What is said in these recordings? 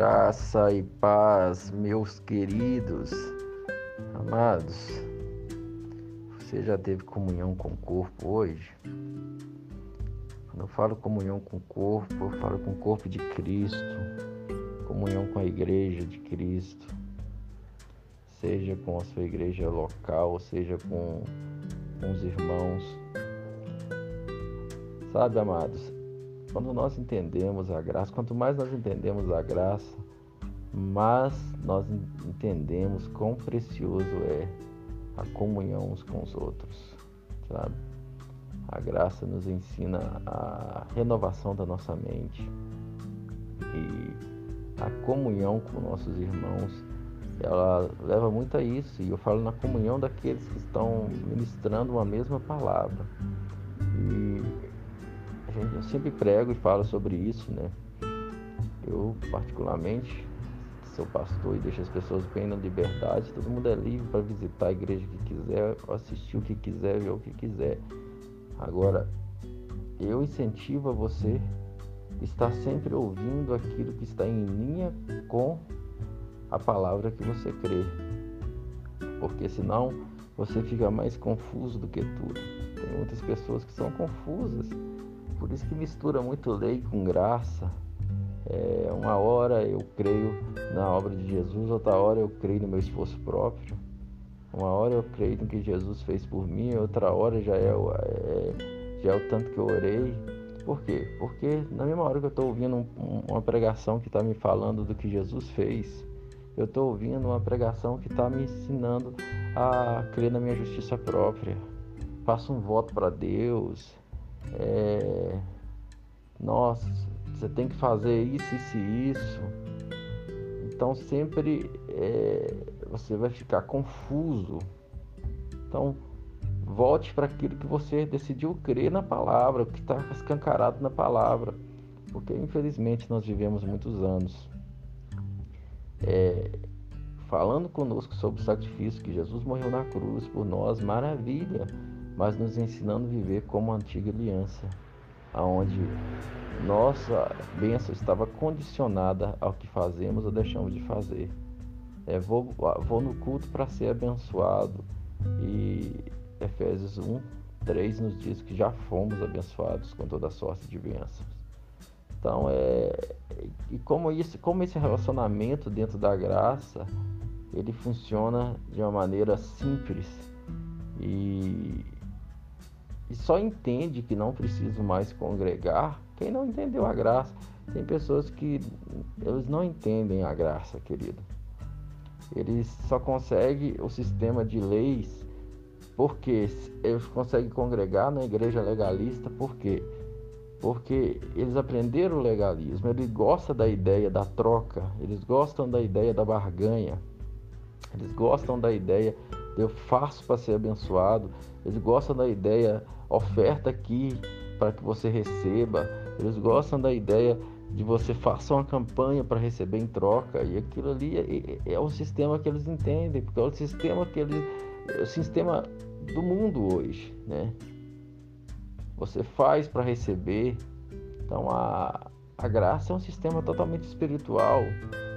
Graça e paz, meus queridos, amados. Você já teve comunhão com o corpo hoje? Quando eu falo comunhão com o corpo, eu falo com o corpo de Cristo, comunhão com a igreja de Cristo, seja com a sua igreja local, seja com, com os irmãos. Sabe, amados, quando nós entendemos a graça, quanto mais nós entendemos a graça, mais nós entendemos quão precioso é a comunhão uns com os outros, sabe? A graça nos ensina a renovação da nossa mente e a comunhão com nossos irmãos, ela leva muito a isso. E eu falo na comunhão daqueles que estão ministrando uma mesma palavra. E eu sempre prego e falo sobre isso, né? Eu, particularmente, sou pastor e deixo as pessoas bem na liberdade. Todo mundo é livre para visitar a igreja que quiser, assistir o que quiser, ver o que quiser. Agora, eu incentivo a você estar sempre ouvindo aquilo que está em linha com a palavra que você crê. Porque senão você fica mais confuso do que tudo. Tem muitas pessoas que são confusas por isso que mistura muito lei com graça. É, uma hora eu creio na obra de Jesus, outra hora eu creio no meu esforço próprio. Uma hora eu creio no que Jesus fez por mim, outra hora já é, é já é o tanto que eu orei. Por quê? Porque na mesma hora que eu estou ouvindo um, uma pregação que está me falando do que Jesus fez, eu estou ouvindo uma pregação que está me ensinando a crer na minha justiça própria. Faço um voto para Deus, é, nossa, você tem que fazer isso, isso e isso. Então sempre é, você vai ficar confuso. Então volte para aquilo que você decidiu crer na palavra, o que está escancarado na palavra. Porque infelizmente nós vivemos muitos anos é, falando conosco sobre o sacrifício que Jesus morreu na cruz por nós, maravilha mas nos ensinando a viver como a antiga aliança, aonde nossa bênção estava condicionada ao que fazemos ou deixamos de fazer. É, vou, vou no culto para ser abençoado e Efésios 1, 3 nos diz que já fomos abençoados com toda sorte de bênçãos. Então é e como isso, como esse relacionamento dentro da graça, ele funciona de uma maneira simples e e só entende que não precisa mais congregar quem não entendeu a graça. Tem pessoas que eles não entendem a graça, querido. Eles só conseguem o sistema de leis porque eles conseguem congregar na igreja legalista, por quê? Porque eles aprenderam o legalismo, eles gostam da ideia da troca, eles gostam da ideia da barganha, eles gostam da ideia de eu faço para ser abençoado, eles gostam da ideia oferta aqui para que você receba. Eles gostam da ideia de você faça uma campanha para receber em troca e aquilo ali é, é, é, o sistema que eles entendem, porque é o sistema que eles é o sistema do mundo hoje, né? Você faz para receber. Então a a graça é um sistema totalmente espiritual.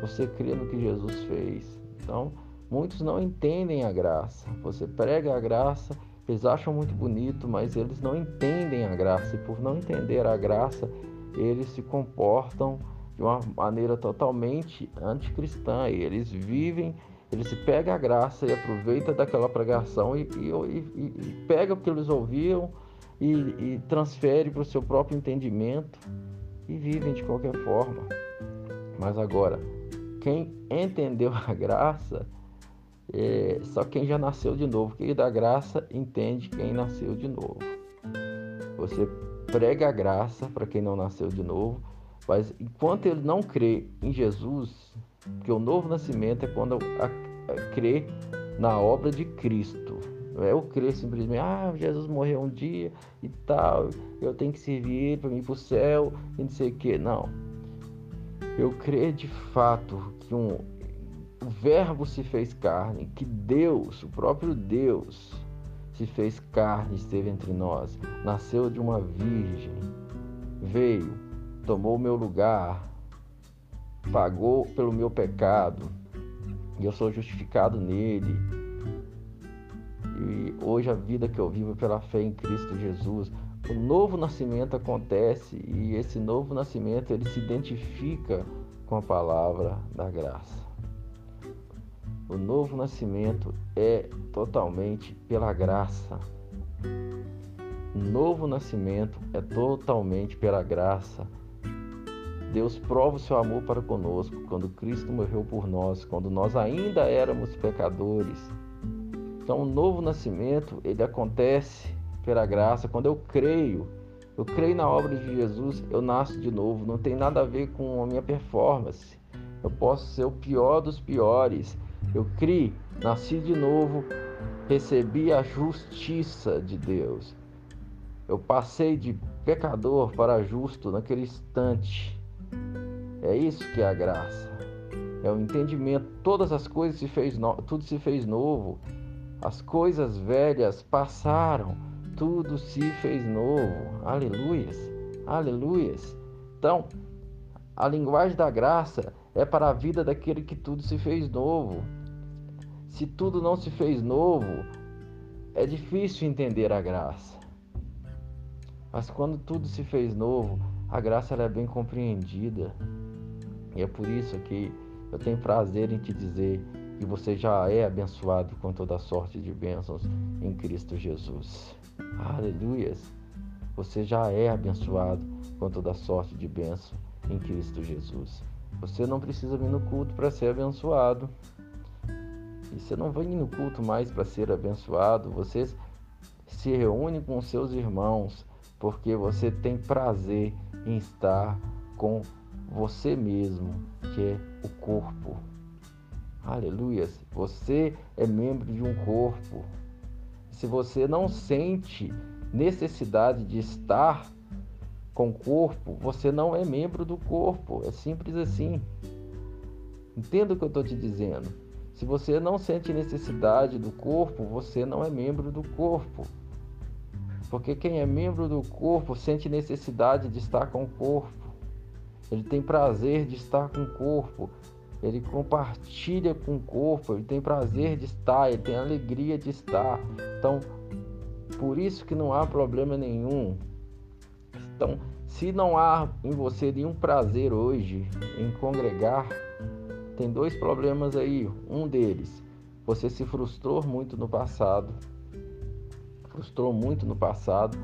Você crê no que Jesus fez. Então, muitos não entendem a graça. Você prega a graça eles acham muito bonito, mas eles não entendem a graça. E por não entender a graça, eles se comportam de uma maneira totalmente anticristã. E eles vivem, eles se pegam a graça e aproveita daquela pregação e, e, e, e pega o que eles ouviram e, e transfere para o seu próprio entendimento e vivem de qualquer forma. Mas agora, quem entendeu a graça é, só quem já nasceu de novo, quem dá graça, entende quem nasceu de novo. Você prega a graça para quem não nasceu de novo, mas enquanto ele não crê em Jesus, que o novo nascimento é quando a, a, crê na obra de Cristo. Não é eu crer simplesmente, ah, Jesus morreu um dia e tal, eu tenho que servir para ir para o céu e não sei o que. Não. Eu creio de fato que um, o Verbo se fez carne, que Deus, o próprio Deus, se fez carne, esteve entre nós, nasceu de uma virgem, veio, tomou o meu lugar, pagou pelo meu pecado e eu sou justificado nele. E hoje a vida que eu vivo pela fé em Cristo Jesus, o novo nascimento acontece e esse novo nascimento ele se identifica com a palavra da graça. O novo nascimento é totalmente pela graça. O novo nascimento é totalmente pela graça. Deus prova o seu amor para conosco quando Cristo morreu por nós, quando nós ainda éramos pecadores. Então, o novo nascimento, ele acontece pela graça quando eu creio. Eu creio na obra de Jesus, eu nasço de novo. Não tem nada a ver com a minha performance. Eu posso ser o pior dos piores, eu criei, nasci de novo, recebi a justiça de Deus. Eu passei de pecador para justo naquele instante. É isso que é a graça. É o entendimento. Todas as coisas se fez no... tudo se fez novo. As coisas velhas passaram, tudo se fez novo. Aleluias. Aleluias. Então, a linguagem da graça é para a vida daquele que tudo se fez novo. Se tudo não se fez novo, é difícil entender a graça. Mas quando tudo se fez novo, a graça é bem compreendida. E é por isso que eu tenho prazer em te dizer que você já é abençoado com toda sorte de bênçãos em Cristo Jesus. Aleluias! Você já é abençoado com toda sorte de bênção em Cristo Jesus. Você não precisa vir no culto para ser abençoado. E você não vem no culto mais para ser abençoado, você se reúne com seus irmãos porque você tem prazer em estar com você mesmo, que é o corpo. Aleluia! Você é membro de um corpo. Se você não sente necessidade de estar com o corpo, você não é membro do corpo. É simples assim. Entenda o que eu estou te dizendo. Se você não sente necessidade do corpo, você não é membro do corpo. Porque quem é membro do corpo sente necessidade de estar com o corpo. Ele tem prazer de estar com o corpo. Ele compartilha com o corpo, ele tem prazer de estar, ele tem alegria de estar. Então, por isso que não há problema nenhum. Então, se não há em você nenhum prazer hoje em congregar, tem dois problemas aí. Um deles, você se frustrou muito no passado, frustrou muito no passado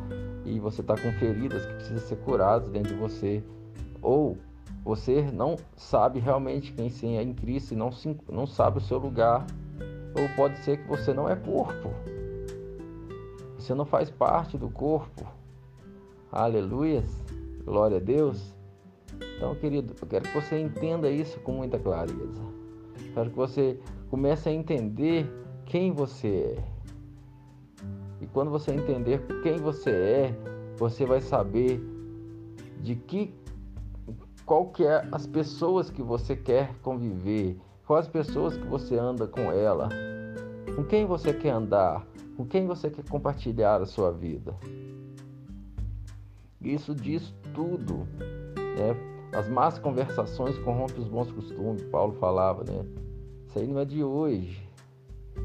e você está com feridas que precisam ser curadas dentro de você. Ou você não sabe realmente quem sim é em Cristo e não, se, não sabe o seu lugar. Ou pode ser que você não é corpo. Você não faz parte do corpo. Aleluias. Glória a Deus. Então, querido, eu quero que você entenda isso com muita clareza. Quero que você comece a entender quem você é. E quando você entender quem você é, você vai saber de que qual que é as pessoas que você quer conviver, quais as pessoas que você anda com ela, com quem você quer andar, com quem você quer compartilhar a sua vida. Isso diz tudo, né? As más conversações corrompem os bons costumes, Paulo falava, né? Isso aí não é de hoje.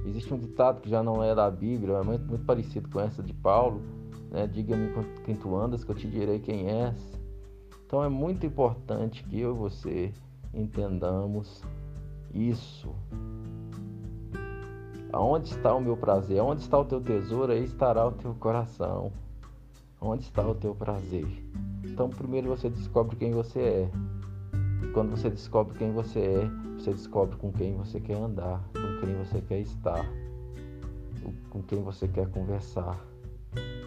Existe um ditado que já não é da Bíblia, é muito, muito parecido com essa de Paulo, né? Diga-me quem tu andas, que eu te direi quem és. Então é muito importante que eu e você entendamos isso. Aonde está o meu prazer? Aonde está o teu tesouro? Aí estará o teu coração. Onde está o teu prazer? Então, primeiro você descobre quem você é. E quando você descobre quem você é, você descobre com quem você quer andar, com quem você quer estar, com quem você quer conversar,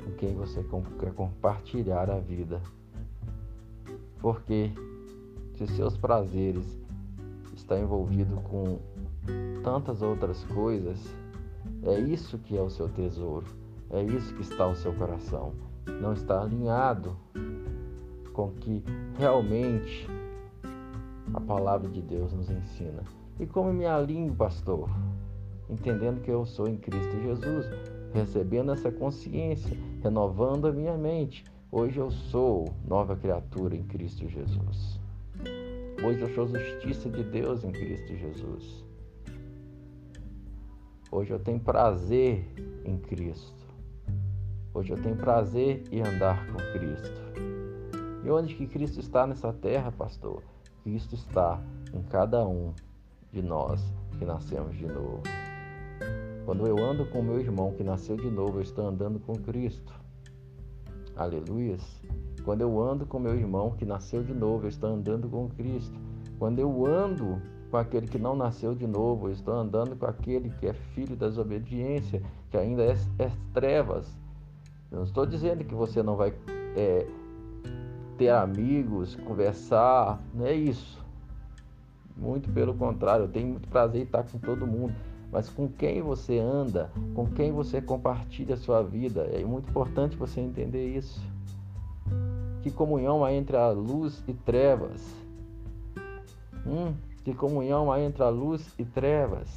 com quem você quer compartilhar a vida. Porque se seus prazeres estão envolvidos com tantas outras coisas, é isso que é o seu tesouro, é isso que está o seu coração. Não está alinhado com que realmente a palavra de Deus nos ensina. E como me alinho, pastor? Entendendo que eu sou em Cristo Jesus, recebendo essa consciência, renovando a minha mente. Hoje eu sou nova criatura em Cristo Jesus. Hoje eu sou justiça de Deus em Cristo Jesus. Hoje eu tenho prazer em Cristo. Hoje eu tenho prazer em andar com Cristo. E onde que Cristo está nessa terra, pastor? Cristo está em cada um de nós que nascemos de novo. Quando eu ando com meu irmão que nasceu de novo, eu estou andando com Cristo. Aleluias. Quando eu ando com meu irmão que nasceu de novo, eu estou andando com Cristo. Quando eu ando com aquele que não nasceu de novo, eu estou andando com aquele que é filho da desobediência, que ainda é, é trevas. Eu não estou dizendo que você não vai é, ter amigos, conversar, não é isso. Muito pelo contrário, eu tenho muito prazer em estar com todo mundo. Mas com quem você anda, com quem você compartilha a sua vida, é muito importante você entender isso. Que comunhão há entre a luz e trevas? Hum, que comunhão há entre a luz e trevas?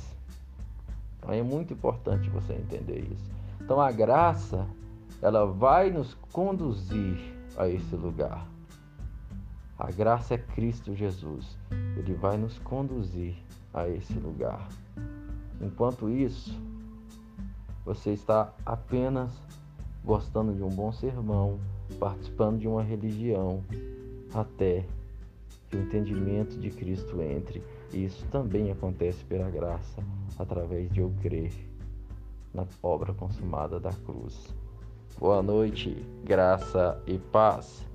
Então é muito importante você entender isso. Então a graça, ela vai nos conduzir a esse lugar. A graça é Cristo Jesus. Ele vai nos conduzir a esse lugar. Enquanto isso, você está apenas gostando de um bom sermão, participando de uma religião, até que o entendimento de Cristo entre. E isso também acontece pela graça, através de eu crer na obra consumada da cruz. Boa noite, graça e paz.